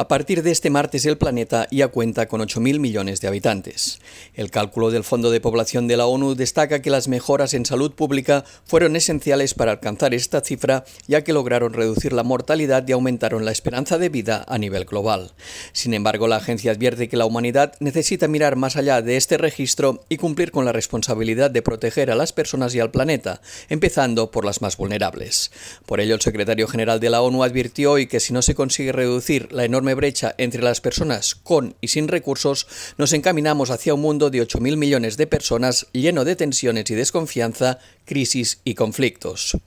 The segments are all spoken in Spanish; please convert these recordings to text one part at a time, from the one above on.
A partir de este martes el planeta ya cuenta con 8.000 millones de habitantes. El cálculo del Fondo de Población de la ONU destaca que las mejoras en salud pública fueron esenciales para alcanzar esta cifra, ya que lograron reducir la mortalidad y aumentaron la esperanza de vida a nivel global. Sin embargo, la agencia advierte que la humanidad necesita mirar más allá de este registro y cumplir con la responsabilidad de proteger a las personas y al planeta, empezando por las más vulnerables. Por ello, el secretario general de la ONU advirtió hoy que si no se consigue reducir la brecha entre las personas con y sin recursos, nos encaminamos hacia un mundo de 8.000 millones de personas lleno de tensiones y desconfianza, crisis y conflictos.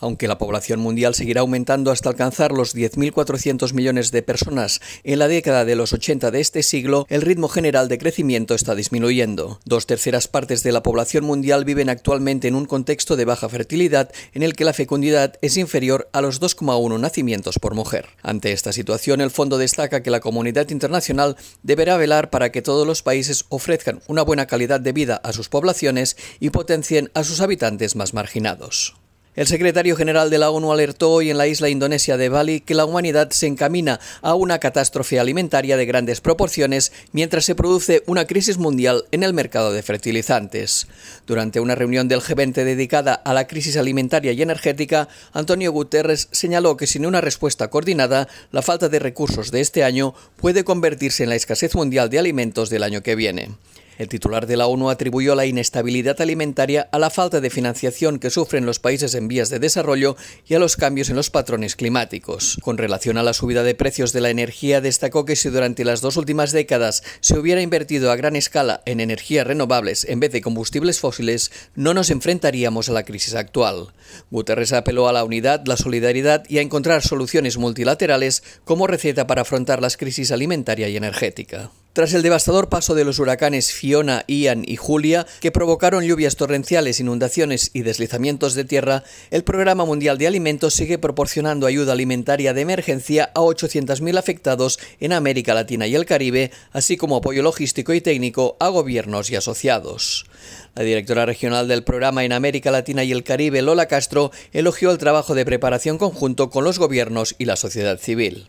Aunque la población mundial seguirá aumentando hasta alcanzar los 10.400 millones de personas en la década de los 80 de este siglo, el ritmo general de crecimiento está disminuyendo. Dos terceras partes de la población mundial viven actualmente en un contexto de baja fertilidad en el que la fecundidad es inferior a los 2,1 nacimientos por mujer. Ante esta situación, el fondo destaca que la comunidad internacional deberá velar para que todos los países ofrezcan una buena calidad de vida a sus poblaciones y potencien a sus habitantes más marginados. El secretario general de la ONU alertó hoy en la isla indonesia de Bali que la humanidad se encamina a una catástrofe alimentaria de grandes proporciones mientras se produce una crisis mundial en el mercado de fertilizantes. Durante una reunión del G20 dedicada a la crisis alimentaria y energética, Antonio Guterres señaló que sin una respuesta coordinada, la falta de recursos de este año puede convertirse en la escasez mundial de alimentos del año que viene. El titular de la ONU atribuyó la inestabilidad alimentaria a la falta de financiación que sufren los países en vías de desarrollo y a los cambios en los patrones climáticos. Con relación a la subida de precios de la energía, destacó que si durante las dos últimas décadas se hubiera invertido a gran escala en energías renovables en vez de combustibles fósiles, no nos enfrentaríamos a la crisis actual. Guterres apeló a la unidad, la solidaridad y a encontrar soluciones multilaterales como receta para afrontar las crisis alimentaria y energética. Tras el devastador paso de los huracanes Fiona, Ian y Julia, que provocaron lluvias torrenciales, inundaciones y deslizamientos de tierra, el Programa Mundial de Alimentos sigue proporcionando ayuda alimentaria de emergencia a 800.000 afectados en América Latina y el Caribe, así como apoyo logístico y técnico a gobiernos y asociados. La directora regional del programa en América Latina y el Caribe, Lola Castro, elogió el trabajo de preparación conjunto con los gobiernos y la sociedad civil.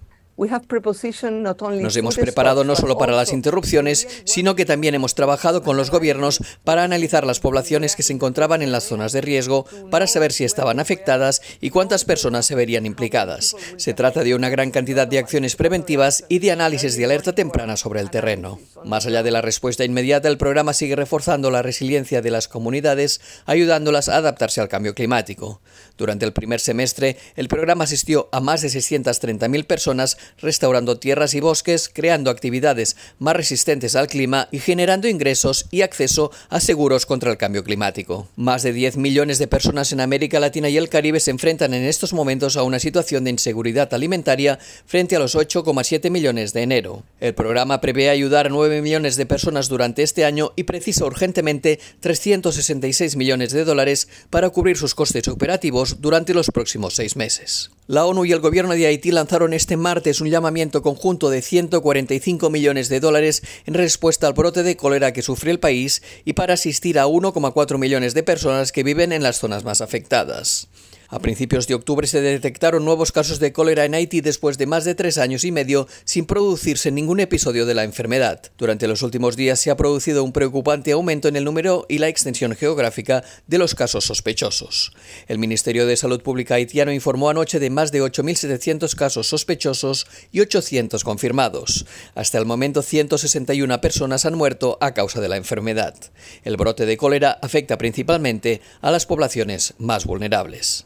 Nos hemos preparado no solo para las interrupciones, sino que también hemos trabajado con los gobiernos para analizar las poblaciones que se encontraban en las zonas de riesgo, para saber si estaban afectadas y cuántas personas se verían implicadas. Se trata de una gran cantidad de acciones preventivas y de análisis de alerta temprana sobre el terreno. Más allá de la respuesta inmediata, el programa sigue reforzando la resiliencia de las comunidades, ayudándolas a adaptarse al cambio climático. Durante el primer semestre, el programa asistió a más de 630.000 personas restaurando tierras y bosques, creando actividades más resistentes al clima y generando ingresos y acceso a seguros contra el cambio climático. Más de 10 millones de personas en América Latina y el Caribe se enfrentan en estos momentos a una situación de inseguridad alimentaria frente a los 8,7 millones de enero. El programa prevé ayudar a 9 millones de personas durante este año y precisa urgentemente 366 millones de dólares para cubrir sus costes operativos durante los próximos seis meses. La ONU y el gobierno de Haití lanzaron este martes un llamamiento conjunto de 145 millones de dólares en respuesta al brote de cólera que sufrió el país y para asistir a 1,4 millones de personas que viven en las zonas más afectadas. A principios de octubre se detectaron nuevos casos de cólera en Haití después de más de tres años y medio sin producirse ningún episodio de la enfermedad. Durante los últimos días se ha producido un preocupante aumento en el número y la extensión geográfica de los casos sospechosos. El Ministerio de Salud Pública haitiano informó anoche de más de 8.700 casos sospechosos y 800 confirmados. Hasta el momento 161 personas han muerto a causa de la enfermedad. El brote de cólera afecta principalmente a las poblaciones más vulnerables.